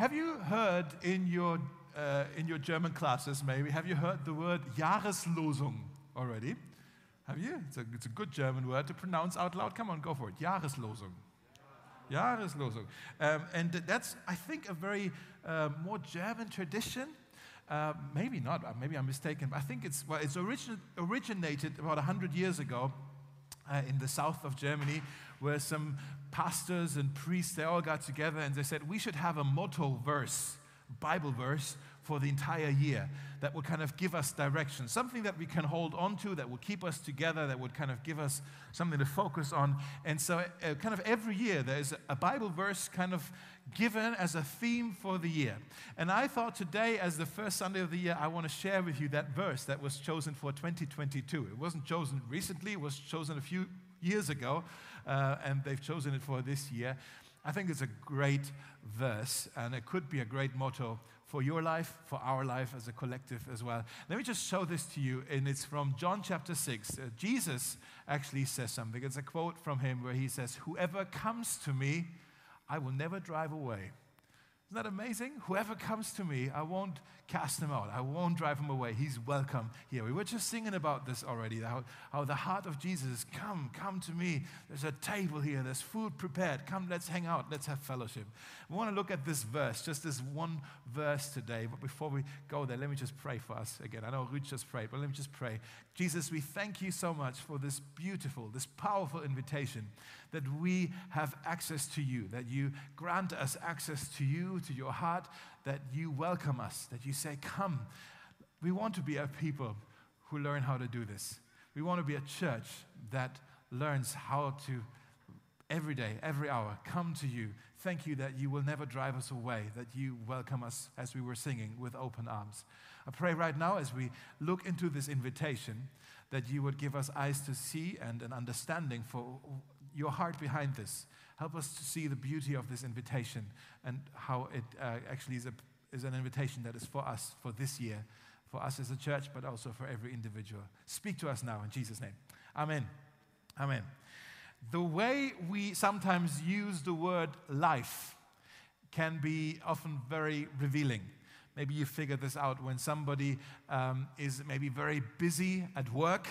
have you heard in your, uh, in your German classes, maybe, have you heard the word Jahreslosung already? Have you? It's a, it's a good German word to pronounce out loud. Come on, go for it. Jahreslosung. Jahreslosung. Um, and that's, I think, a very uh, more German tradition. Uh, maybe not, uh, maybe I'm mistaken. But I think it's, well, it's origin- originated about 100 years ago uh, in the south of Germany, where some pastors and priests, they all got together and they said, we should have a motto verse, Bible verse, for the entire year that would kind of give us direction, something that we can hold on to, that would keep us together, that would kind of give us something to focus on. And so, uh, kind of every year, there's a Bible verse kind of given as a theme for the year. And I thought today, as the first Sunday of the year, I want to share with you that verse that was chosen for 2022. It wasn't chosen recently, it was chosen a few years ago, uh, and they've chosen it for this year. I think it's a great verse, and it could be a great motto for your life, for our life as a collective as well. Let me just show this to you, and it's from John chapter 6. Uh, Jesus actually says something. It's a quote from him where he says, Whoever comes to me, I will never drive away. Isn't that amazing? Whoever comes to me, I won't cast him out. I won't drive him away. He's welcome here. We were just singing about this already, how, how the heart of Jesus is come, come to me. There's a table here, there's food prepared. Come, let's hang out, let's have fellowship. We want to look at this verse, just this one verse today. But before we go there, let me just pray for us again. I know Ruth just prayed, but let me just pray. Jesus, we thank you so much for this beautiful, this powerful invitation that we have access to you, that you grant us access to you, to your heart, that you welcome us, that you say, Come. We want to be a people who learn how to do this. We want to be a church that learns how to every day, every hour, come to you. Thank you that you will never drive us away, that you welcome us as we were singing with open arms. I pray right now as we look into this invitation that you would give us eyes to see and an understanding for your heart behind this. Help us to see the beauty of this invitation and how it uh, actually is, a, is an invitation that is for us for this year, for us as a church, but also for every individual. Speak to us now in Jesus' name. Amen. Amen. The way we sometimes use the word life can be often very revealing. Maybe you figure this out when somebody um, is maybe very busy at work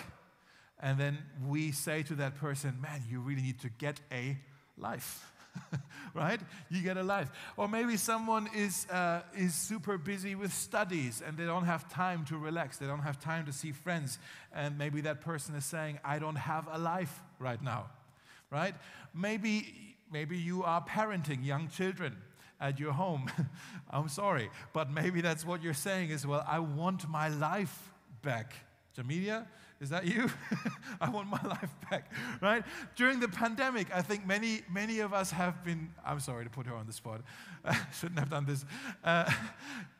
and then we say to that person, man, you really need to get a life. right? You get a life. Or maybe someone is, uh, is super busy with studies and they don't have time to relax. They don't have time to see friends. And maybe that person is saying, I don't have a life right now. Right? Maybe, maybe you are parenting young children at your home. I'm sorry. But maybe that's what you're saying is, well, I want my life back. Jamelia, is that you? I want my life back, right? During the pandemic, I think many, many of us have been, I'm sorry to put her on the spot, I shouldn't have done this. Uh,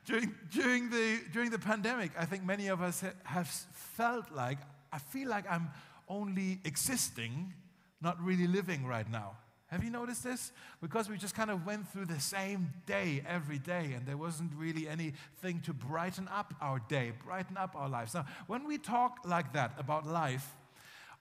during, during, the, during the pandemic, I think many of us have felt like, I feel like I'm only existing, not really living right now. Have you noticed this? Because we just kind of went through the same day every day, and there wasn't really anything to brighten up our day, brighten up our lives. Now, when we talk like that about life,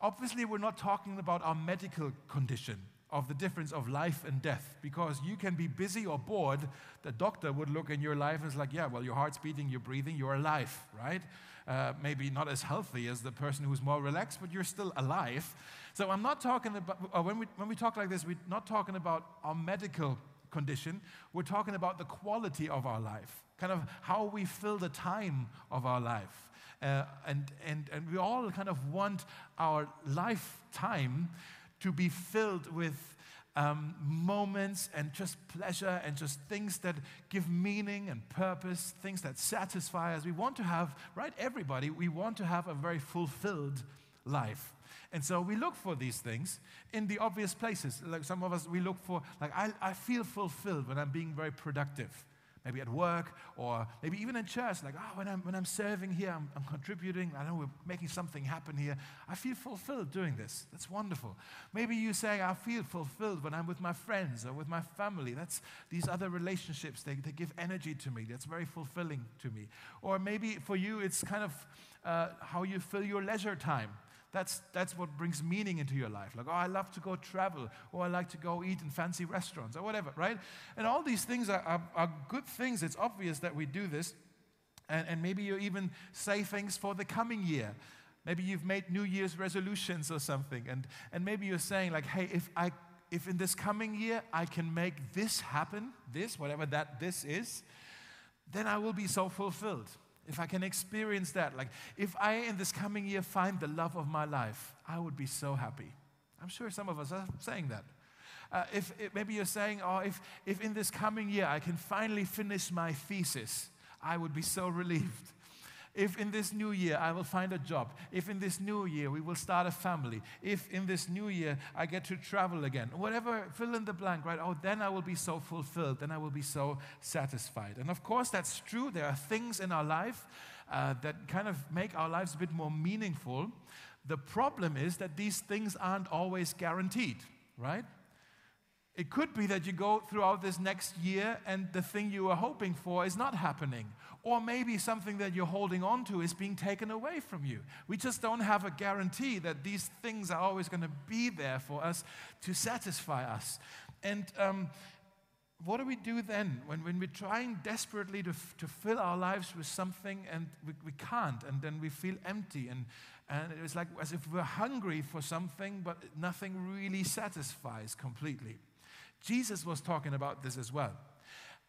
obviously we're not talking about our medical condition of the difference of life and death because you can be busy or bored. The doctor would look in your life and is like, yeah, well, your heart's beating, you're breathing, you're alive, right? Uh, maybe not as healthy as the person who's more relaxed, but you're still alive. So I'm not talking about, uh, when, we, when we talk like this, we're not talking about our medical condition, we're talking about the quality of our life, kind of how we fill the time of our life. Uh, and, and, and we all kind of want our lifetime to be filled with um, moments and just pleasure and just things that give meaning and purpose, things that satisfy us. We want to have, right, everybody, we want to have a very fulfilled life. And so we look for these things in the obvious places. Like some of us, we look for, like, I, I feel fulfilled when I'm being very productive. Maybe at work or maybe even in church, like, oh, when I'm, when I'm serving here, I'm, I'm contributing. I know we're making something happen here. I feel fulfilled doing this. That's wonderful. Maybe you say, I feel fulfilled when I'm with my friends or with my family. That's these other relationships, they, they give energy to me. That's very fulfilling to me. Or maybe for you, it's kind of uh, how you fill your leisure time That's, that's what brings meaning into your life. Like, oh, I love to go travel, or I like to go eat in fancy restaurants, or whatever, right? And all these things are, are, are good things. It's obvious that we do this. And, and maybe you even say things for the coming year. Maybe you've made New Year's resolutions or something. And, and maybe you're saying, like, hey, if, I, if in this coming year I can make this happen, this, whatever that this is, then I will be so fulfilled. If I can experience that, like if I in this coming year find the love of my life, I would be so happy. I'm sure some of us are saying that. Uh, if, if, maybe you're saying, oh, if, if in this coming year I can finally finish my thesis, I would be so relieved. If in this new year I will find a job, if in this new year we will start a family, if in this new year I get to travel again, whatever, fill in the blank, right? Oh, then I will be so fulfilled, then I will be so satisfied. And of course, that's true. There are things in our life uh, that kind of make our lives a bit more meaningful. The problem is that these things aren't always guaranteed, right? It could be that you go throughout this next year and the thing you were hoping for is not happening. Or maybe something that you're holding on to is being taken away from you. We just don't have a guarantee that these things are always going to be there for us to satisfy us. And um, what do we do then when, when we're trying desperately to, to fill our lives with something and we, we can't, and then we feel empty and, and it's like as if we're hungry for something, but nothing really satisfies completely. Jesus was talking about this as well.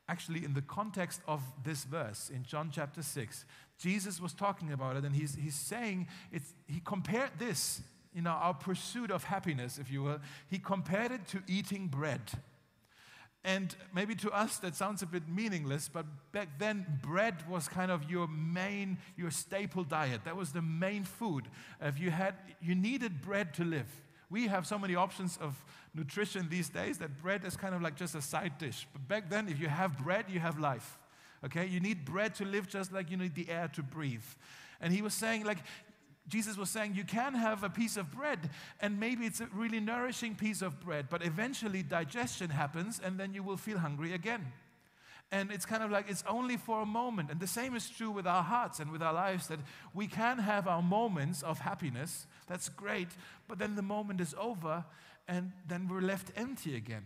Actually, in the context of this verse in John chapter 6, Jesus was talking about it and he's, he's saying, it's, he compared this, you know, our pursuit of happiness, if you will, he compared it to eating bread. And maybe to us that sounds a bit meaningless, but back then bread was kind of your main, your staple diet. That was the main food. If you had, you needed bread to live. We have so many options of nutrition these days that bread is kind of like just a side dish. But back then, if you have bread, you have life. Okay? You need bread to live just like you need the air to breathe. And he was saying, like, Jesus was saying, you can have a piece of bread, and maybe it's a really nourishing piece of bread, but eventually digestion happens, and then you will feel hungry again. And it's kind of like it's only for a moment. And the same is true with our hearts and with our lives that we can have our moments of happiness. That's great. But then the moment is over and then we're left empty again.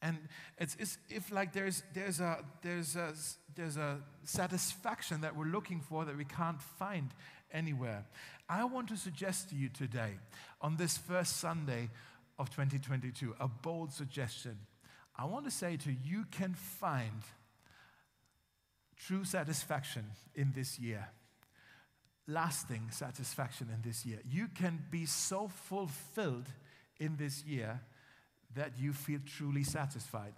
And it's, it's if like there's, there's, a, there's, a, there's a satisfaction that we're looking for that we can't find anywhere. I want to suggest to you today, on this first Sunday of 2022, a bold suggestion I want to say to you, you can find true satisfaction in this year, lasting satisfaction in this year. You can be so fulfilled in this year that you feel truly satisfied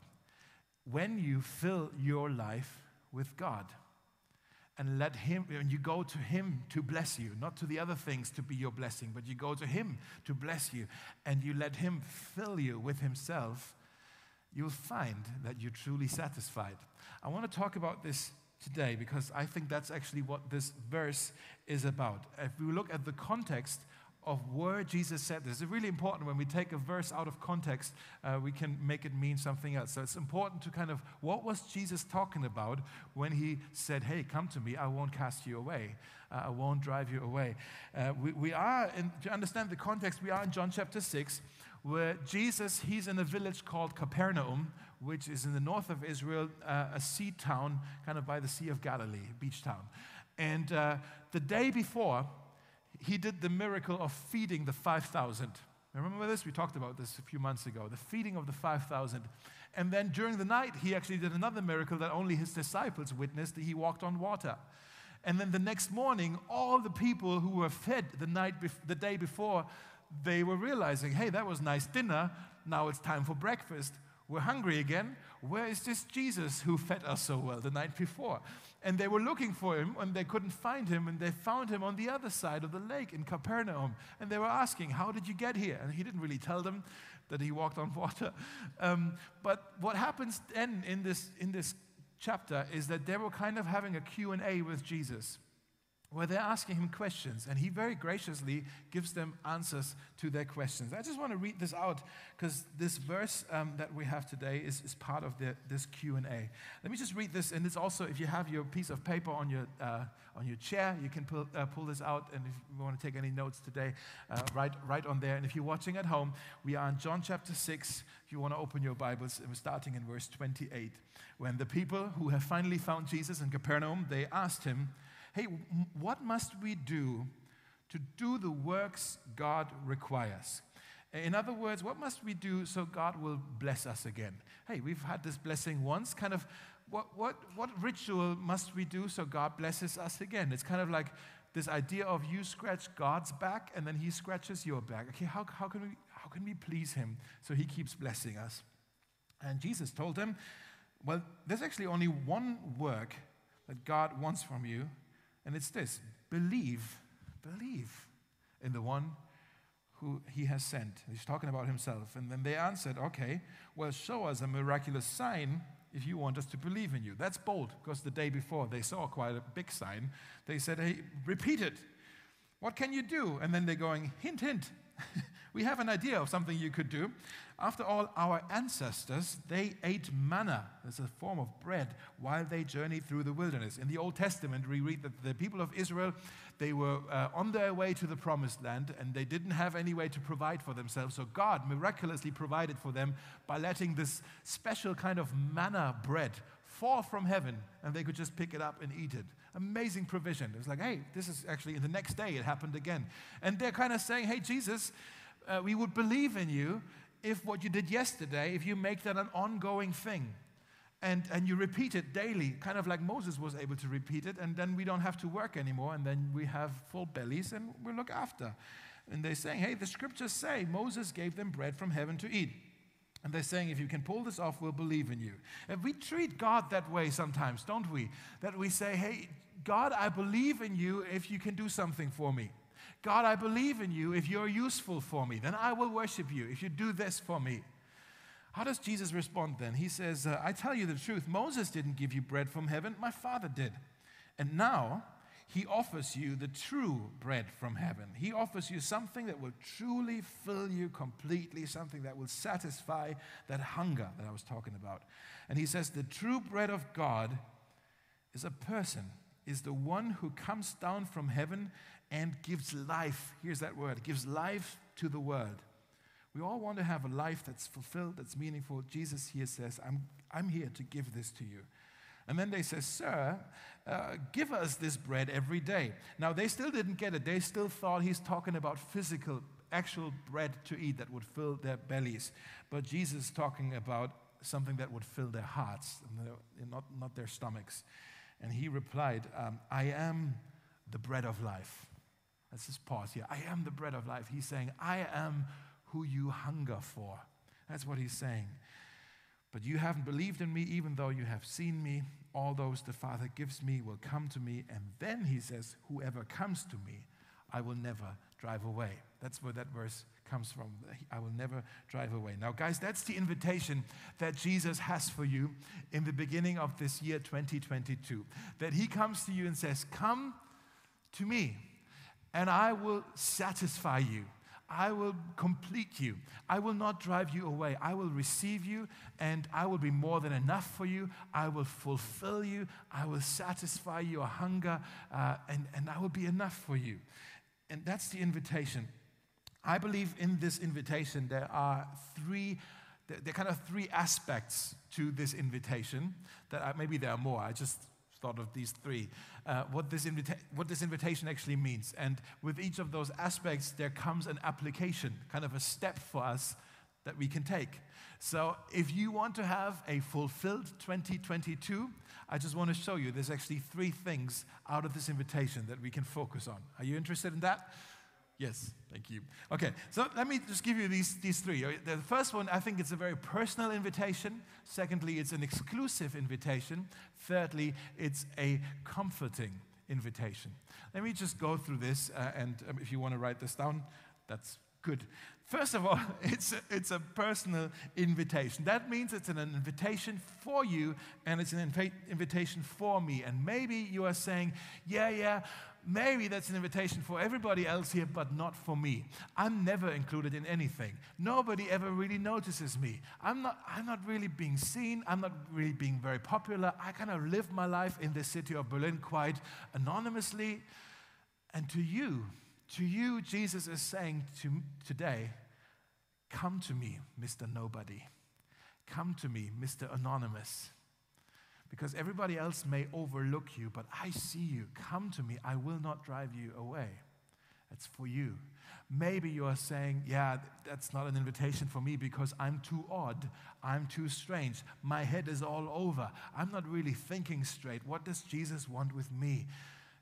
when you fill your life with God and let Him, and you go to Him to bless you, not to the other things to be your blessing, but you go to Him to bless you, and you let Him fill you with Himself you'll find that you're truly satisfied. I want to talk about this today because I think that's actually what this verse is about. If we look at the context of where Jesus said this, it's really important when we take a verse out of context, uh, we can make it mean something else. So it's important to kind of what was Jesus talking about when he said, Hey, come to me, I won't cast you away, uh, I won't drive you away. Uh, we, we are, in, to understand the context, we are in John chapter 6 where Jesus, he's in a village called Capernaum, which is in the north of Israel, uh, a sea town, kind of by the Sea of Galilee, beach town. And uh, the day before, he did the miracle of feeding the 5,000. Remember this? We talked about this a few months ago the feeding of the 5,000. And then during the night, he actually did another miracle that only his disciples witnessed. He walked on water. And then the next morning, all the people who were fed the, night the day before they were realizing, hey, that was nice dinner. Now it's time for breakfast. We're hungry again. Where is this Jesus who fed us so well the night before? And they were looking for him and they couldn't find him. And they found him on the other side of the lake in Capernaum. And they were asking, How did you get here? And he didn't really tell them that he walked on water. Um, but what happens then in this, in this chapter is that they were kind of having a Q&A with Jesus where they're asking him questions and he very graciously gives them answers to their questions. I just want to read this out because this verse um, that we have today is, is part of the, this q&a let me just read this and it's also if you have your piece of paper on your, uh, on your chair you can pull, uh, pull this out and if you want to take any notes today uh, write, write on there. And if you're watching at home we are in john chapter 6 if you want to open your bibles we're starting in verse 28 when the people who have finally found jesus in capernaum they asked him hey, what must we do to do the works God requires? In other words, what must we do so God will bless us again? Hey, we've had this blessing once. Kind of, what, what, what ritual must we do so God blesses us again? It's kind of like this idea of you scratch God's back and then He scratches your back. Okay, how, how, can, we, how can we please Him so He keeps blessing us? And Jesus told them, well, there's actually only one work that God wants from you, and it's this believe, believe in the one who he has sent. He's talking about himself. And then they answered, Okay, well, show us a miraculous sign if you want us to believe in you. That's bold because the day before they saw quite a big sign. They said, Hey, repeat it. What can you do? And then they're going, Hint, hint. we have an idea of something you could do. After all, our ancestors, they ate manna as a form of bread while they journeyed through the wilderness. In the Old Testament, we read that the people of Israel, they were uh, on their way to the promised land and they didn't have any way to provide for themselves. So God miraculously provided for them by letting this special kind of manna bread fall from heaven and they could just pick it up and eat it. Amazing provision. It was like, hey, this is actually in the next day it happened again. And they're kind of saying, hey, Jesus, uh, we would believe in you if what you did yesterday, if you make that an ongoing thing and, and you repeat it daily, kind of like Moses was able to repeat it, and then we don't have to work anymore, and then we have full bellies and we look after. And they're saying, hey, the scriptures say Moses gave them bread from heaven to eat. And they're saying, if you can pull this off, we'll believe in you. And we treat God that way sometimes, don't we? That we say, hey, God, I believe in you if you can do something for me. God, I believe in you. If you're useful for me, then I will worship you. If you do this for me. How does Jesus respond then? He says, uh, I tell you the truth. Moses didn't give you bread from heaven, my Father did. And now he offers you the true bread from heaven. He offers you something that will truly fill you completely, something that will satisfy that hunger that I was talking about. And he says, The true bread of God is a person, is the one who comes down from heaven and gives life. Here's that word gives life to the world. We all want to have a life that's fulfilled, that's meaningful. Jesus here says, I'm, I'm here to give this to you. And then they say, Sir, uh, give us this bread every day. Now, they still didn't get it. They still thought he's talking about physical, actual bread to eat that would fill their bellies. But Jesus is talking about something that would fill their hearts, not, not their stomachs. And he replied, um, I am the bread of life. Let's just pause here. I am the bread of life. He's saying, I am who you hunger for. That's what he's saying. But you haven't believed in me, even though you have seen me. All those the Father gives me will come to me. And then he says, Whoever comes to me, I will never drive away. That's where that verse comes from. I will never drive away. Now, guys, that's the invitation that Jesus has for you in the beginning of this year 2022. That he comes to you and says, Come to me and I will satisfy you. I will complete you. I will not drive you away. I will receive you, and I will be more than enough for you. I will fulfill you. I will satisfy your hunger, uh, and, and I will be enough for you. And that's the invitation. I believe in this invitation there are three there are kind of three aspects to this invitation that I, maybe there are more. I just thought of these three, uh, what, this what this invitation actually means. And with each of those aspects, there comes an application, kind of a step for us that we can take. So if you want to have a fulfilled 2022, I just want to show you there's actually three things out of this invitation that we can focus on. Are you interested in that? Yes, thank you. Okay, so let me just give you these, these three. The first one, I think it's a very personal invitation. Secondly, it's an exclusive invitation. Thirdly, it's a comforting invitation. Let me just go through this, uh, and um, if you want to write this down, that's good. First of all, it's a, it's a personal invitation. That means it's an invitation for you, and it's an inv- invitation for me. And maybe you are saying, yeah, yeah, maybe that's an invitation for everybody else here, but not for me. I'm never included in anything. Nobody ever really notices me. I'm not, I'm not really being seen. I'm not really being very popular. I kind of live my life in the city of Berlin quite anonymously. And to you, to you, Jesus is saying to, today, Come to me, Mr. Nobody. Come to me, Mr. Anonymous. Because everybody else may overlook you, but I see you. Come to me. I will not drive you away. It's for you. Maybe you are saying, Yeah, that's not an invitation for me because I'm too odd. I'm too strange. My head is all over. I'm not really thinking straight. What does Jesus want with me?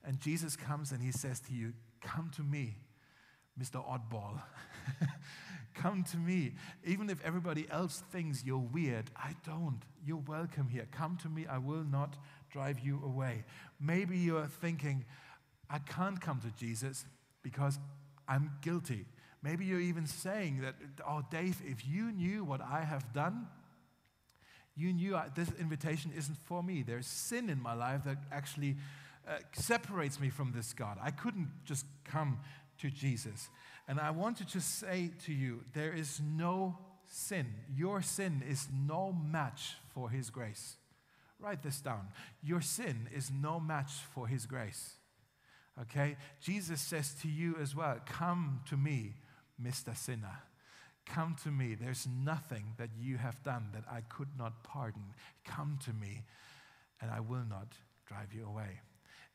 And Jesus comes and he says to you, Come to me, Mr. Oddball. Come to me. Even if everybody else thinks you're weird, I don't. You're welcome here. Come to me. I will not drive you away. Maybe you're thinking, I can't come to Jesus because I'm guilty. Maybe you're even saying that, oh, Dave, if you knew what I have done, you knew I, this invitation isn't for me. There's sin in my life that actually uh, separates me from this God. I couldn't just come to Jesus. And I want to just say to you there is no sin. Your sin is no match for His grace. Write this down. Your sin is no match for His grace. Okay? Jesus says to you as well Come to me, Mr. Sinner. Come to me. There's nothing that you have done that I could not pardon. Come to me, and I will not drive you away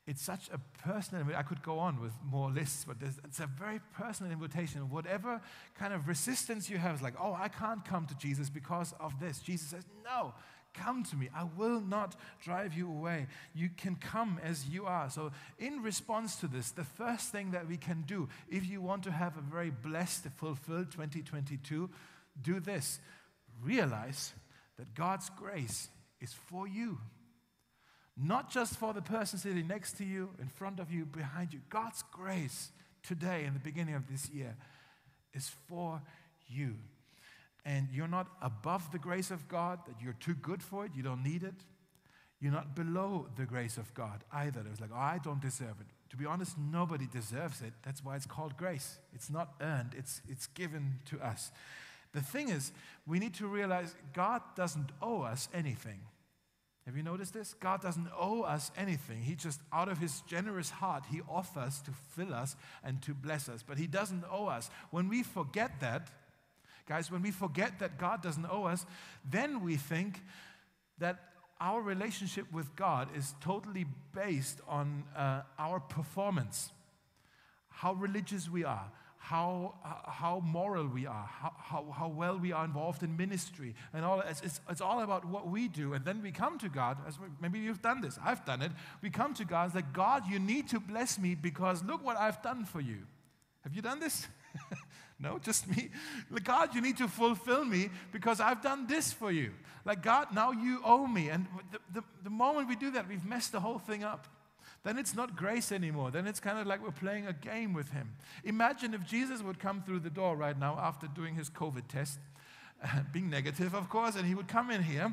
it's such a personal, I could go on with more lists, but it's a very personal invitation. Whatever kind of resistance you have, is like, oh, I can't come to Jesus because of this. Jesus says, no, come to me. I will not drive you away. You can come as you are. So, in response to this, the first thing that we can do, if you want to have a very blessed, fulfilled 2022, do this. Realize that God's grace is for you. Not just for the person sitting next to you, in front of you, behind you. God's grace today, in the beginning of this year, is for you. And you're not above the grace of God, that you're too good for it, you don't need it. You're not below the grace of God either. It was like, oh, I don't deserve it. To be honest, nobody deserves it. That's why it's called grace. It's not earned, it's, it's given to us. The thing is, we need to realize God doesn't owe us anything. Have you noticed this? God doesn't owe us anything. He just, out of his generous heart, he offers to fill us and to bless us. But he doesn't owe us. When we forget that, guys, when we forget that God doesn't owe us, then we think that our relationship with God is totally based on uh, our performance, how religious we are, how, how moral we are, how, how, how well we are involved in ministry, and all. It's, it's, it's, all about what we do. And then we come to God, as maybe you've done this, I've done it. We come to God, it's like, God, you need to bless me because look what I've done for you. Have you done this? no, just me. Like, God, you need to fulfill me because I've done this for you. Like, God, now you owe me. And the, the, the moment we do that, we've messed the whole thing up then it's not grace anymore. Then it's kind of like we're playing a game with him. Imagine if Jesus would come through the door right now after doing his COVID test, being negative, of course, and he would come in here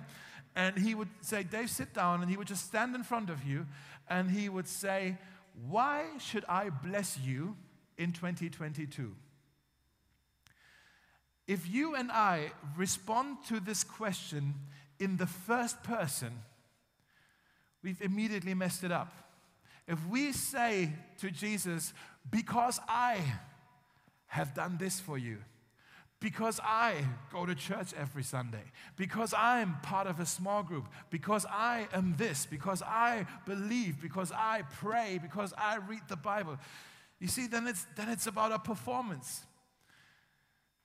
and he would say, Dave, sit down, and he would just stand in front of you and he would say, Why should I bless you in 2022? If you and I respond to this question in the first person, we've immediately messed it up. If we say to Jesus, Because I have done this for you, because I go to church every Sunday, because I'm part of a small group, because I am this, because I believe, because I pray, because I read the Bible. You see, then it's, then it's about a performance.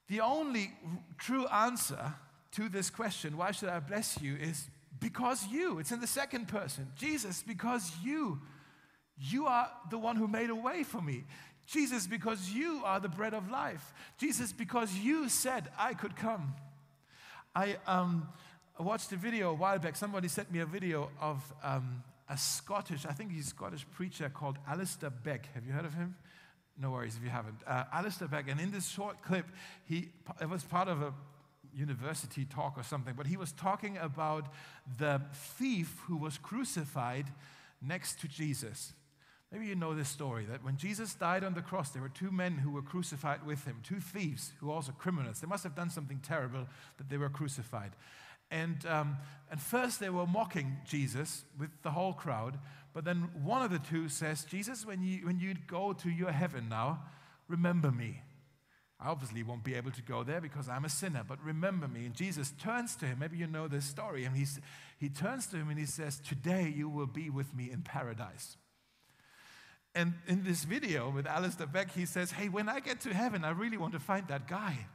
The only true answer to this question, why should I bless you, is because you. It's in the second person. Jesus, because you you are the one who made a way for me. Jesus, because you are the bread of life. Jesus, because you said I could come. I um, watched a video a while back. Somebody sent me a video of um, a Scottish, I think he's Scottish preacher called Alistair Begg. Have you heard of him? No worries if you haven't. Uh, Alistair Begg. And in this short clip, he, it was part of a university talk or something, but he was talking about the thief who was crucified next to Jesus Maybe you know this story that when Jesus died on the cross, there were two men who were crucified with him, two thieves who were also criminals. They must have done something terrible that they were crucified. And, um, and first they were mocking Jesus with the whole crowd, but then one of the two says, Jesus, when you, when you go to your heaven now, remember me. I obviously won't be able to go there because I'm a sinner, but remember me. And Jesus turns to him. Maybe you know this story. And he's, he turns to him and he says, Today you will be with me in paradise. And in this video with Alistair Begg, he says, Hey, when I get to heaven, I really want to find that guy.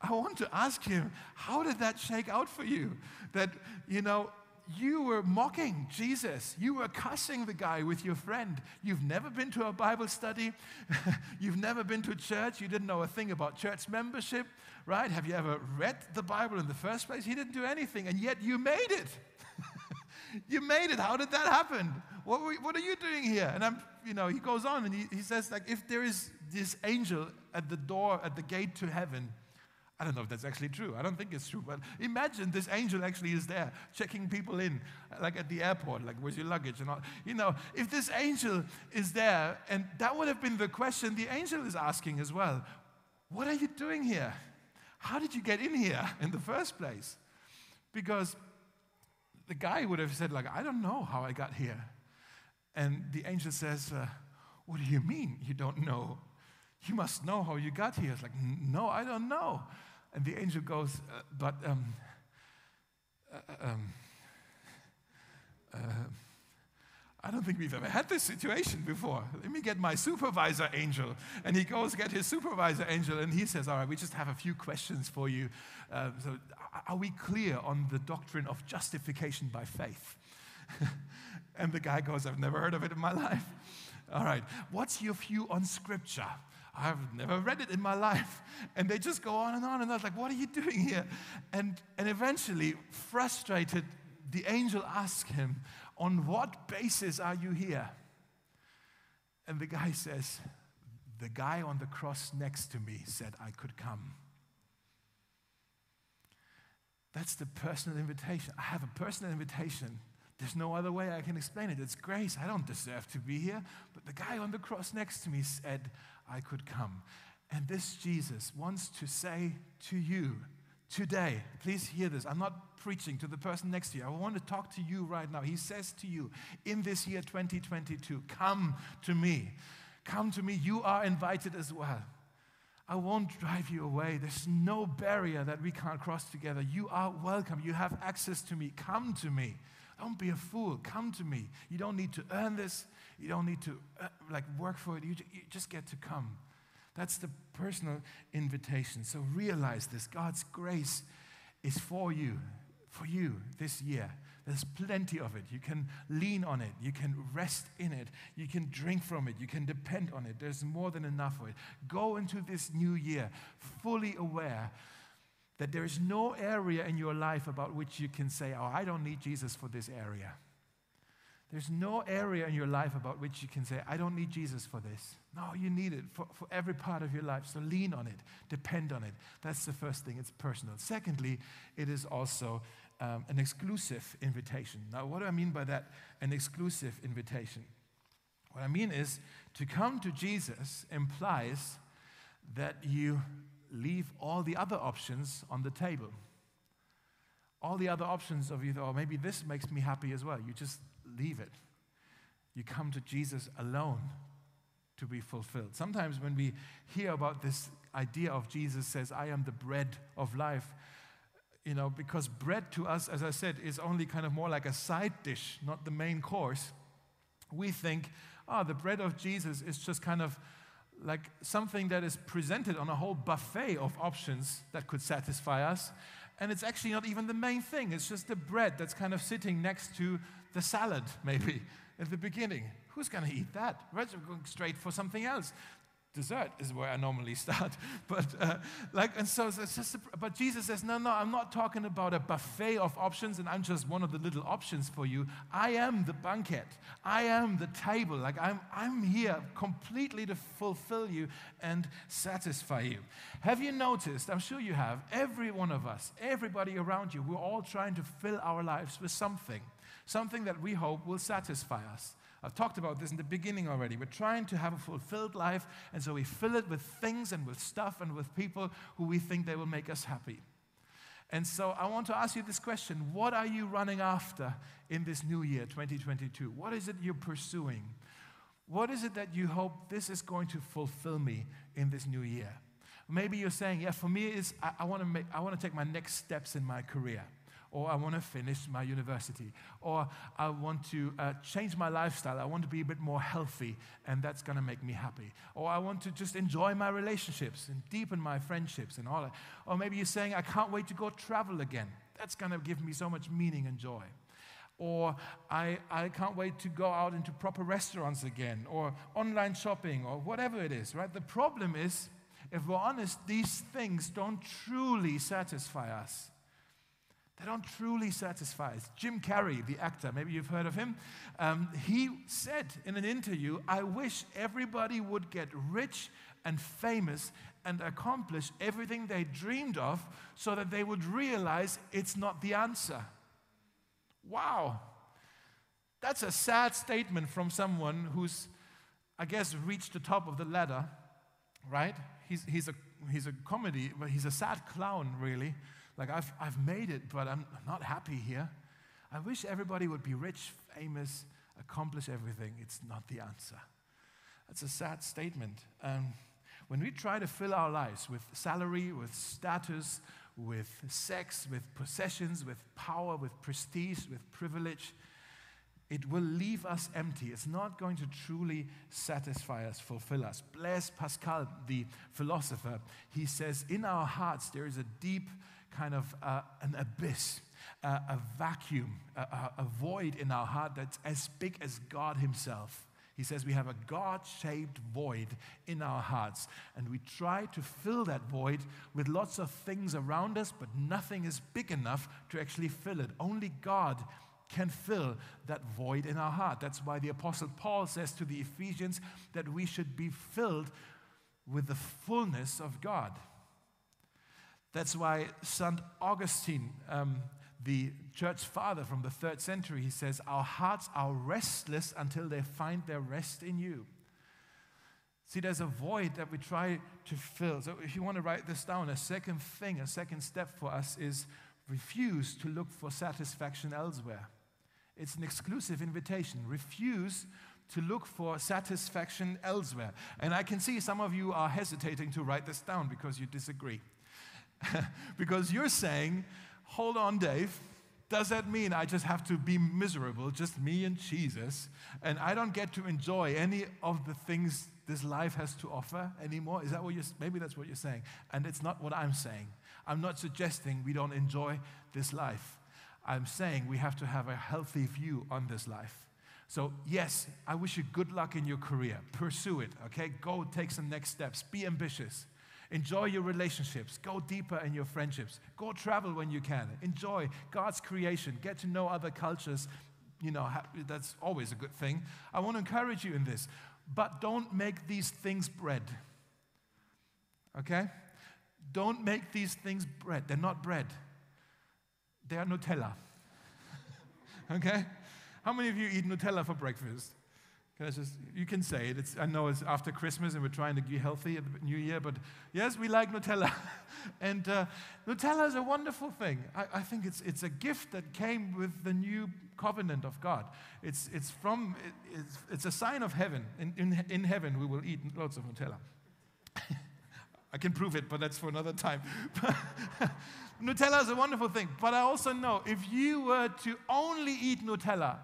I want to ask him, How did that shake out for you? That, you know, you were mocking Jesus. You were cussing the guy with your friend. You've never been to a Bible study. You've never been to church. You didn't know a thing about church membership, right? Have you ever read the Bible in the first place? He didn't do anything, and yet you made it. you made it. How did that happen? What, were, what are you doing here? And I'm, you know, he goes on and he, he says, like, if there is this angel at the door, at the gate to heaven, I don't know if that's actually true. I don't think it's true. But imagine this angel actually is there checking people in, like at the airport, like, where's your luggage and all. You know, if this angel is there, and that would have been the question the angel is asking as well What are you doing here? How did you get in here in the first place? Because the guy would have said, like, I don't know how I got here. And the angel says, uh, What do you mean you don't know? You must know how you got here. It's like, No, I don't know. And the angel goes, uh, But, um, uh, um, uh, I don't think we've ever had this situation before. Let me get my supervisor angel. And he goes get his supervisor angel, and he says, All right, we just have a few questions for you. Uh, so, are we clear on the doctrine of justification by faith? and the guy goes, I've never heard of it in my life. All right, what's your view on scripture? I've never read it in my life. And they just go on and on. And on. like, what are you doing here? And, and eventually, frustrated, the angel asks him, On what basis are you here? And the guy says, The guy on the cross next to me said I could come. That's the personal invitation. I have a personal invitation. There's no other way I can explain it. It's grace. I don't deserve to be here. But the guy on the cross next to me said, I could come. And this Jesus wants to say to you today, please hear this. I'm not preaching to the person next to you. I want to talk to you right now. He says to you in this year 2022, come to me. Come to me. You are invited as well. I won't drive you away. There's no barrier that we can't cross together. You are welcome. You have access to me. Come to me. Don't be a fool. Come to me. You don't need to earn this. You don't need to uh, like work for it. You, you just get to come. That's the personal invitation. So realize this God's grace is for you, for you this year. There's plenty of it. You can lean on it. You can rest in it. You can drink from it. You can depend on it. There's more than enough of it. Go into this new year fully aware that there is no area in your life about which you can say, Oh, I don't need Jesus for this area. There's no area in your life about which you can say, I don't need Jesus for this. No, you need it for, for every part of your life. So lean on it, depend on it. That's the first thing, it's personal. Secondly, it is also um, an exclusive invitation. Now, what do I mean by that? An exclusive invitation. What I mean is to come to Jesus implies that you leave all the other options on the table. All the other options of either, or oh, maybe this makes me happy as well. You just leave it. You come to Jesus alone to be fulfilled. Sometimes when we hear about this idea of Jesus says, I am the bread of life, you know, because bread to us, as I said, is only kind of more like a side dish, not the main course. We think, oh, the bread of Jesus is just kind of like something that is presented on a whole buffet of options that could satisfy us. And it's actually not even the main thing. It's just the bread that's kind of sitting next to the salad, maybe, at the beginning. Who's going to eat that? We're going straight for something else dessert is where I normally start. But uh, like, and so it's just. A, but Jesus says, no, no, I'm not talking about a buffet of options, and I'm just one of the little options for you. I am the banquet. I am the table. Like I'm, I'm here completely to fulfill you and satisfy you. Have you noticed? I'm sure you have. Every one of us, everybody around you, we're all trying to fill our lives with something, something that we hope will satisfy us I've talked about this in the beginning already. We're trying to have a fulfilled life, and so we fill it with things and with stuff and with people who we think they will make us happy. And so I want to ask you this question What are you running after in this new year, 2022? What is it you're pursuing? What is it that you hope this is going to fulfill me in this new year? Maybe you're saying, yeah, for me, is I, I want to make I want to take my next steps in my career or I want to finish my university, or I want to uh, change my lifestyle. I want to be a bit more healthy, and that's going to make me happy. Or I want to just enjoy my relationships and deepen my friendships and all that. Or maybe you're saying, I can't wait to go travel again. That's going to give me so much meaning and joy. Or I, I can't wait to go out into proper restaurants again, or online shopping, or whatever it is, right? The problem is, if we're honest, these things don't truly satisfy us. They don't truly satisfy us. Jim Carrey, the actor, maybe you've heard of him, um, he said in an interview, I wish everybody would get rich and famous and accomplish everything they dreamed of so that they would realize it's not the answer. Wow. That's a sad statement from someone who's, I guess, reached the top of the ladder, right? He's, he's, a, he's a comedy, but he's a sad clown, really. Like, I've, I've made it, but I'm not happy here. I wish everybody would be rich, famous, accomplish everything. It's not the answer. That's a sad statement. Um, when we try to fill our lives with salary, with status, with sex, with possessions, with power, with prestige, with privilege, it will leave us empty. It's not going to truly satisfy us, fulfill us. Blaise Pascal, the philosopher, he says, In our hearts there is a deep kind of uh, an abyss, uh, a vacuum, a, a void in our heart that's as big as God Himself. He says we have a God shaped void in our hearts, and we try to fill that void with lots of things around us, but nothing is big enough to actually fill it. Only God can fill that void in our heart. That's why the Apostle Paul says to the Ephesians that we should be filled with the fullness of God. That's why St. Augustine, um, the church father from the third century, he says, Our hearts are restless until they find their rest in you. See, there's a void that we try to fill. So, if you want to write this down, a second thing, a second step for us is refuse to look for satisfaction elsewhere. It's an exclusive invitation. Refuse to look for satisfaction elsewhere. And I can see some of you are hesitating to write this down because you disagree. because you're saying, hold on, Dave. Does that mean I just have to be miserable, just me and Jesus, and I don't get to enjoy any of the things this life has to offer anymore? Is that what you're maybe that's what you're saying? And it's not what I'm saying. I'm not suggesting we don't enjoy this life. I'm saying we have to have a healthy view on this life. So, yes, I wish you good luck in your career. Pursue it, okay? Go take some next steps. Be ambitious. Enjoy your relationships. Go deeper in your friendships. Go travel when you can. Enjoy God's creation. Get to know other cultures. You know, that's always a good thing. I want to encourage you in this. But don't make these things bread. Okay? Don't make these things bread. They're not bread, they are Nutella. okay? How many of you eat Nutella for breakfast? Can I just, you can say it. It's, I know it's after Christmas and we're trying to be healthy at the new year, but yes, we like Nutella. and uh, Nutella is a wonderful thing. I, I, think it's, it's a gift that came with the new covenant of God. It's, it's, from, it, it's, it's a sign of heaven. In, in, in heaven, we will eat lots of Nutella. I can prove it, but that's for another time. Nutella is a wonderful thing, but I also know if you were to only eat Nutella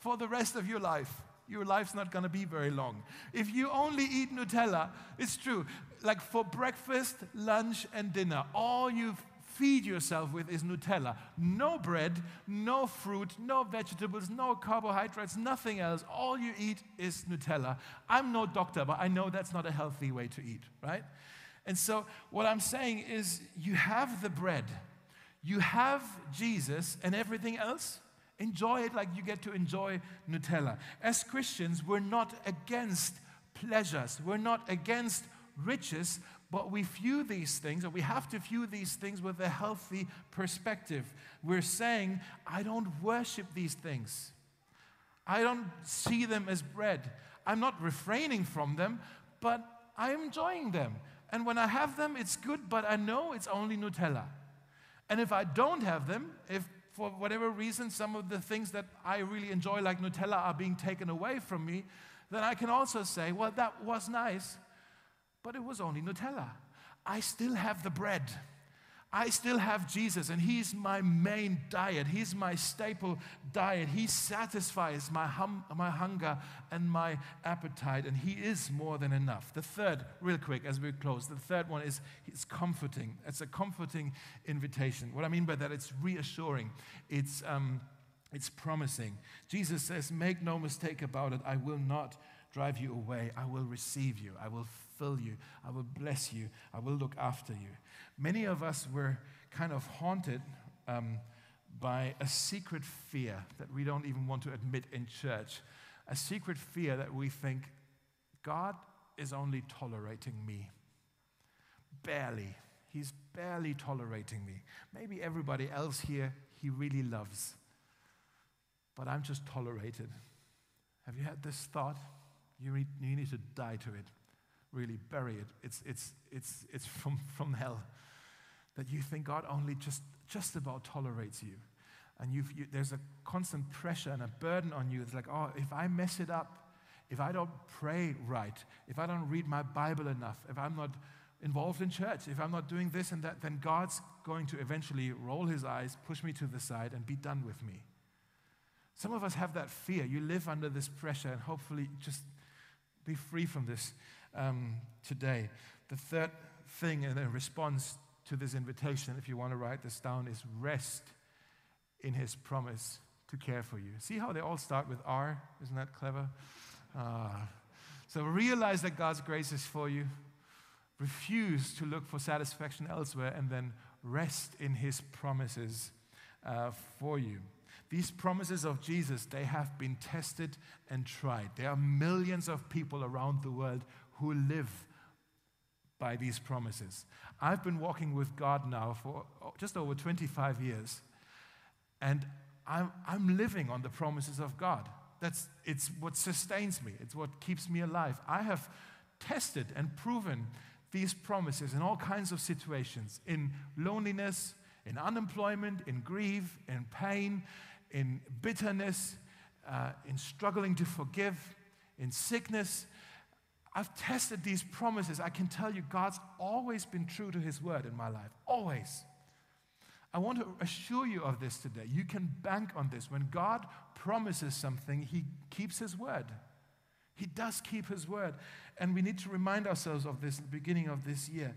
for the rest of your life, your life's not going to be very long. If you only eat Nutella, it's true. Like for breakfast, lunch, and dinner, all you feed yourself with is Nutella. No bread, no fruit, no vegetables, no carbohydrates, nothing else. All you eat is Nutella. I'm no doctor, but I know that's not a healthy way to eat, right? And so, what I'm saying is, you have the bread, you have Jesus, and everything else Enjoy it like you get to enjoy Nutella. As Christians, we're not against pleasures, we're not against riches, but we view these things, or we have to view these things with a healthy perspective. We're saying, I don't worship these things. I don't see them as bread. I'm not refraining from them, but I'm enjoying them. And when I have them, it's good, but I know it's only Nutella. And if I don't have them, if for whatever reason some of the things that I really enjoy, like Nutella, are being taken away from me, then I can also say, well, that was nice, but it was only Nutella. I still have the bread. I still have Jesus, and He's my main diet. He's my staple diet. He satisfies my, hum, my hunger and my appetite, and He is more than enough. The third, real quick as we close, the third one is it's comforting. It's a comforting invitation. What I mean by that, it's reassuring, it's, um, it's promising. Jesus says, Make no mistake about it, I will not drive you away. I will receive you. I will fill you. I will bless you. I will look after you. Many of us were kind of haunted um, by a secret fear that we don't even want to admit in church. A secret fear that we think God is only tolerating me. Barely. He's barely tolerating me. Maybe everybody else here he really loves. But I'm just tolerated. Have you had this thought? You need, you need to die to it. Really bury it. It's, it's, it's, it's from, from hell that you think God only just, just about tolerates you. And you, there's a constant pressure and a burden on you. It's like, oh, if I mess it up, if I don't pray right, if I don't read my Bible enough, if I'm not involved in church, if I'm not doing this and that, then God's going to eventually roll his eyes, push me to the side, and be done with me. Some of us have that fear. You live under this pressure, and hopefully just be free from this um, today. The third thing in response to this invitation, if you want to write this down, is rest in his promise to care for you. See how they all start with R? Isn't that clever? Uh, so realize that God's grace is for you. Refuse to look for satisfaction elsewhere, and then rest in his promises uh, for you. These promises of Jesus, they have been tested and tried. There are millions of people around the world who live by these promises. I've been walking with God now for just over 25 years, and I'm, I'm living on the promises of God. That's, it's what sustains me, it's what keeps me alive. I have tested and proven these promises in all kinds of situations in loneliness, in unemployment, in grief, in pain, in bitterness, uh, in struggling to forgive, in sickness, I've tested these promises. I can tell you, God's always been true to His word in my life. Always. I want to assure you of this today. You can bank on this. When God promises something, He keeps His word. He does keep His word. And we need to remind ourselves of this at the beginning of this year.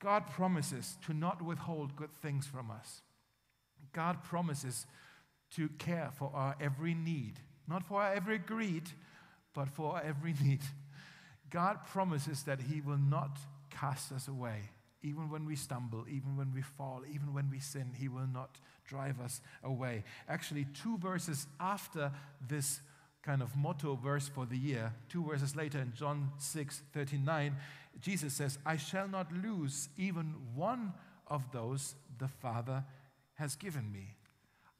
God promises to not withhold good things from us. God promises to care for our every need, not for our every greed, but for our every need. God promises that He will not cast us away. Even when we stumble, even when we fall, even when we sin, He will not drive us away. Actually, two verses after this kind of motto verse for the year, two verses later in John 6 39, Jesus says, I shall not lose even one of those the Father has given me.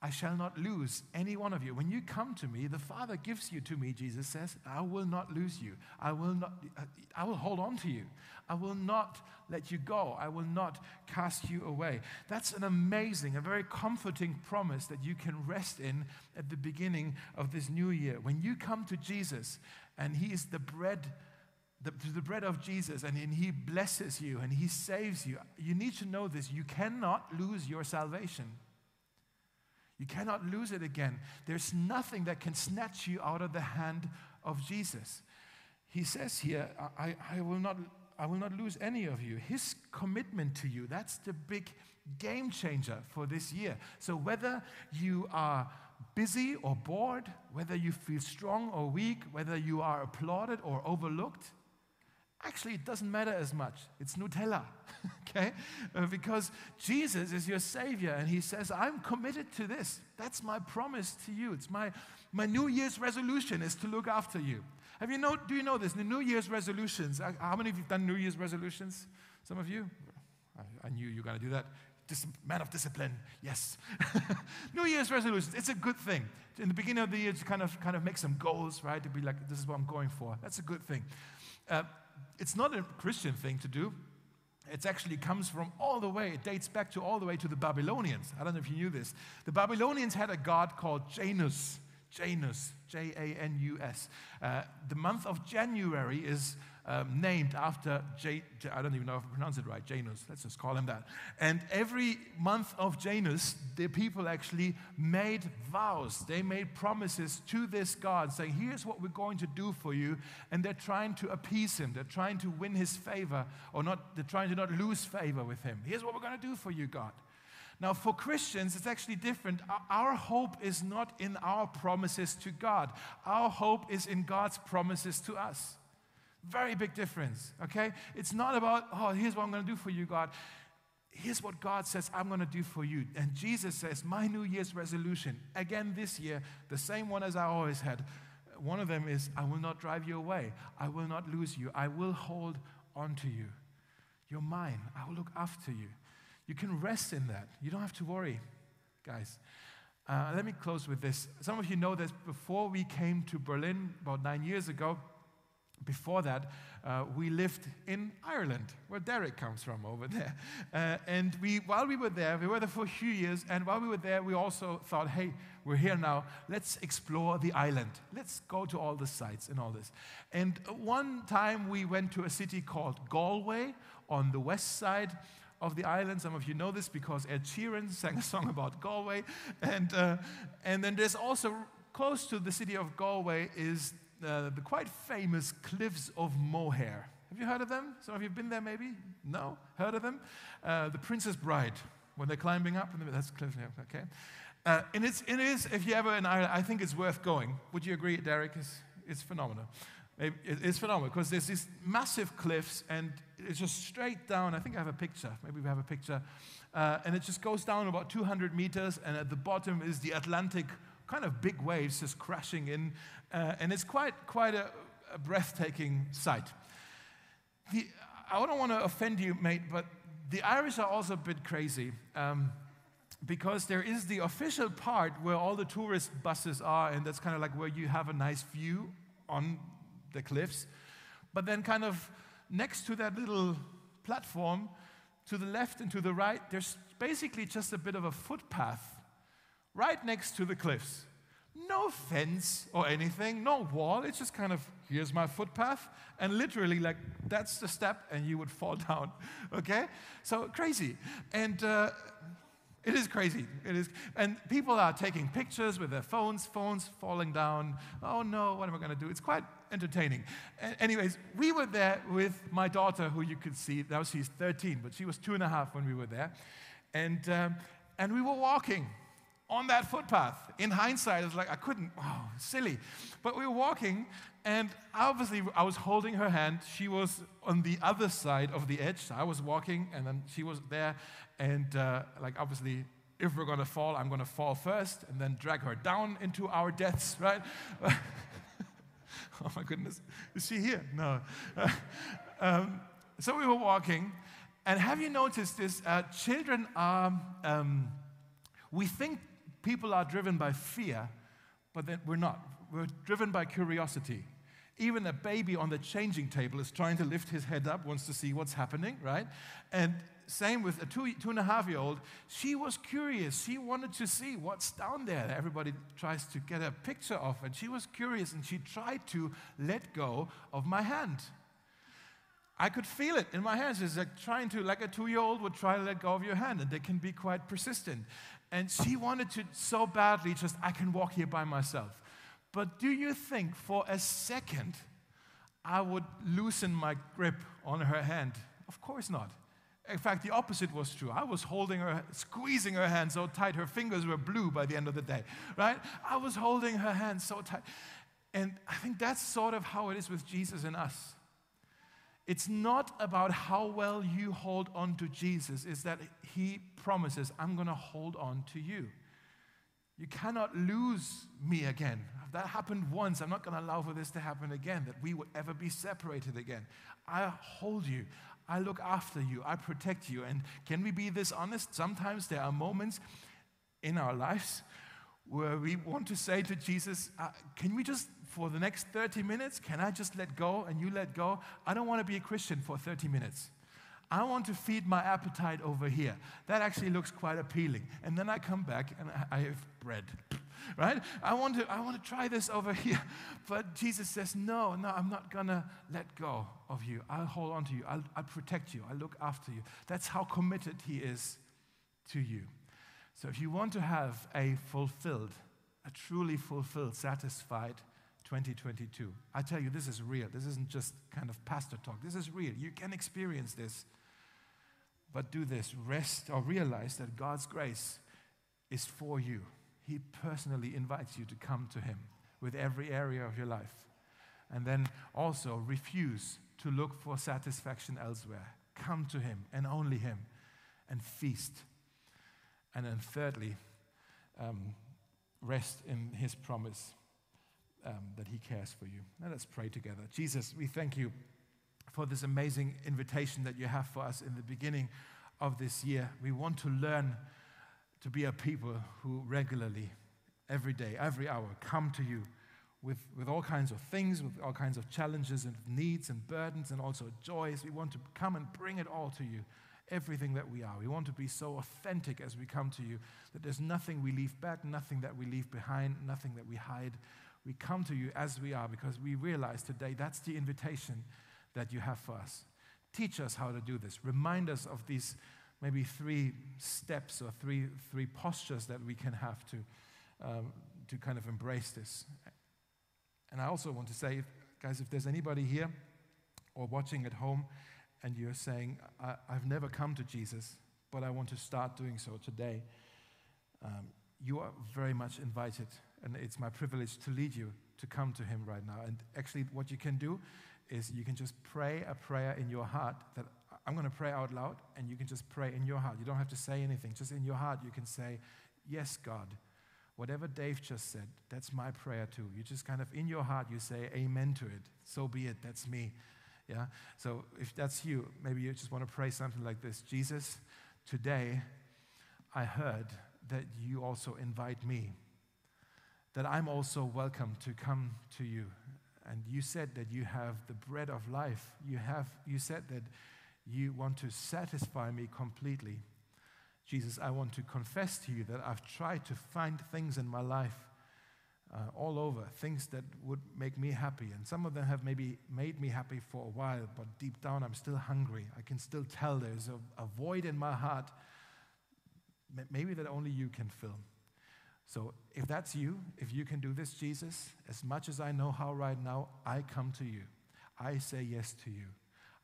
I shall not lose any one of you. When you come to me, the Father gives you to me, Jesus says, I will not lose you. I will, not, I will hold on to you. I will not let you go. I will not cast you away. That's an amazing, a very comforting promise that you can rest in at the beginning of this new year. When you come to Jesus and He is the bread the, the, bread of Jesus and, and He blesses you and He saves you. You need to know this. You cannot lose your salvation. You cannot lose it again. There's nothing that can snatch you out of the hand of Jesus. He says here, I, I, will, not, I will not lose any of you. His commitment to you, that's the big game changer for this year. So whether you are busy or bored, whether you feel strong or weak, whether you are applauded or overlooked, Actually, it doesn't matter as much. It's Nutella, okay? Uh, because Jesus is your Savior, and He says, I'm committed to this. That's my promise to you. It's my, my New Year's resolution is to look after you. Have you know, do you know this? The New Year's resolutions, uh, how many of you have done New Year's resolutions? Some of you? I, I knew you were going to do that. dis- man of discipline. Yes. New Year's resolutions, it's a good thing. In the beginning of the year, to kind of, kind of make some goals, right? To be like, this is what I'm going for. That's a good thing. Uh, it's not a Christian thing to do. It actually comes from all the way, it dates back to all the way to the Babylonians. I don't know if you knew this. The Babylonians had a god called Janus. Janus, J A N U S. Uh, the month of January is um, named after, J, J, I don't even know if I pronounce it right, Janus, let's just call him that. And every month of Janus, the people actually made vows. They made promises to this God saying, here's what we're going to do for you. And they're trying to appease him. They're trying to win his favor, or not, they're trying to not lose favor with him. Here's what we're going to do for you, God. Now, for Christians, it's actually different. Our hope is not in our promises to God, our hope is in God's promises to us. Very big difference, okay? It's not about, oh, here's what I'm going to do for you, God. Here's what God says I'm going to do for you. And Jesus says, my New Year's resolution, again this year, the same one as I always had. One of them is, I will not drive you away. I will not lose you. I will hold on to you. You're mine. I will look after you. You can rest in that. You don't have to worry, guys. Uh, let me close with this. Some of you know this. before we came to Berlin about nine years ago, before that, uh, we lived in Ireland, where Derek comes from over there. Uh, and we, while we were there, we were there for a few years, and while we were there, we also thought, hey, we're here now, let's explore the island. Let's go to all the sites and all this. And one time we went to a city called Galway on the west side of the island. Some of you know this because Ed Sheeran sang a song about Galway. And, uh, and then there's also close to the city of Galway is uh, the quite famous Cliffs of Moher. Have you heard of them? Some of you have been there maybe? No? Heard of them? Uh, the Princess Bride, when they're climbing up, and that's Cliffs, okay? Uh, and it's, it is, if you ever in Ireland, I think it's worth going. Would you agree, Derek? It's, it's phenomenal. It's phenomenal because there's these massive cliffs and it's just straight down. I think I have a picture. Maybe we have a picture. Uh, and it just goes down about 200 meters, and at the bottom is the Atlantic kind of big waves just crashing in, uh, and it's quite, quite a, a breathtaking sight. The, I don't want to offend you, mate, but the Irish are also a bit crazy. Um, because there is the official part where all the tourist buses are, and that's kind of like where you have a nice view on the cliffs. But then, kind of next to that little platform, to the left and to the right, there's basically just a bit of a footpath right next to the cliffs. No fence or anything, no wall. It's just kind of here's my footpath, and literally, like, that's the step, and you would fall down. Okay? So crazy. And uh, it is crazy. It is. And people are taking pictures with their phones, phones falling down. Oh no, what am I going to do? It's quite entertaining. A- anyways, we were there with my daughter, who you could see. Now she's 13, but she was two and a half when we were there. And, um, and we were walking on that footpath. In hindsight, it's like I couldn't, wow, silly. But we were walking, and obviously I was holding her hand. She was on the other side of the edge. So I was walking, and then she was there. And uh, like obviously, if we're gonna fall, I'm gonna fall first, and then drag her down into our deaths, right? oh my goodness, is she here? No. um, so we were walking, and have you noticed this? Uh, children are. Um, we think people are driven by fear, but we're not. We're driven by curiosity. Even a baby on the changing table is trying to lift his head up, wants to see what's happening, right? And same with a two, two and a half year old. She was curious. She wanted to see what's down there that everybody tries to get a picture of. And she was curious and she tried to let go of my hand. I could feel it in my hands. It's like trying to, like a two year old would try to let go of your hand, and they can be quite persistent. And she wanted to so badly just, I can walk here by myself. But do you think for a second I would loosen my grip on her hand? Of course not. In fact, the opposite was true. I was holding her, squeezing her hand so tight, her fingers were blue by the end of the day, right? I was holding her hand so tight. And I think that's sort of how it is with Jesus and us. It's not about how well you hold on to Jesus, it's that He promises, I'm going to hold on to you. You cannot lose me again. If That happened once. I'm not going to allow for this to happen again, that we would ever be separated again. I hold you. I look after you, I protect you. And can we be this honest? Sometimes there are moments in our lives where we want to say to Jesus, uh, Can we just, for the next 30 minutes, can I just let go and you let go? I don't want to be a Christian for 30 minutes. I want to feed my appetite over here. That actually looks quite appealing. And then I come back and I have bread, right? I want to, I want to try this over here. But Jesus says, No, no, I'm not going to let go of you. I'll hold on to you. I'll, I'll protect you. I'll look after you. That's how committed He is to you. So if you want to have a fulfilled, a truly fulfilled, satisfied 2022, I tell you, this is real. This isn't just kind of pastor talk. This is real. You can experience this. But do this rest or realize that God's grace is for you. He personally invites you to come to Him with every area of your life. And then also refuse to look for satisfaction elsewhere. Come to Him and only Him and feast. And then, thirdly, um, rest in His promise um, that He cares for you. Now, let's pray together. Jesus, we thank you for this amazing invitation that you have for us in the beginning of this year. We want to learn to be a people who regularly, every day, every hour, come to you with, with all kinds of things, with all kinds of challenges and needs and burdens and also joys. We want to come and bring it all to you, everything that we are. We want to be so authentic as we come to you that there's nothing we leave back, nothing that we leave behind, nothing that we hide. We come to you as we are because we realize today that's the invitation that you have for us. Teach us how to do this. Remind us of these maybe three steps or three, three postures that we can have to, um, to kind of embrace this. And I also want to say, guys, if there's anybody here or watching at home and you're saying, I, have never come to Jesus, but I want to start doing so today, um, you are very much invited. And it's my privilege to lead you to come to Him right now. And actually, what you can do is you can just pray a prayer in your heart that I'm going to pray out loud, and you can just pray in your heart. You don't have to say anything. Just in your heart, you can say, Yes, God. Whatever Dave just said, that's my prayer too. You just kind of, in your heart, you say, Amen to it. So be it. That's me. Yeah? So if that's you, maybe you just want to pray something like this Jesus, today I heard that you also invite me, that I'm also welcome to come to you and you said that you have the bread of life. You, have, you said that you want to satisfy me completely. Jesus, I want to confess to you that I've tried to find things in my life uh, all over, things that would make me happy. And some of them have maybe made me happy for a while, but deep down I'm still hungry. I can still tell there's a, a void in my heart, maybe that only you can fill. So if that's you, if you can do this, Jesus, as much as I know how right now, I come to you. I say yes to you.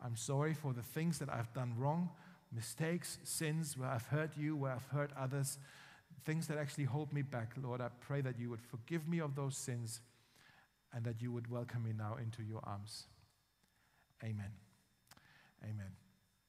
I'm sorry for the things that I've done wrong, mistakes, sins, where I've hurt you, where I've hurt others, things that actually hold me back. Lord, I pray that you would forgive me of those sins and that you would welcome me now into your arms. Amen. Amen.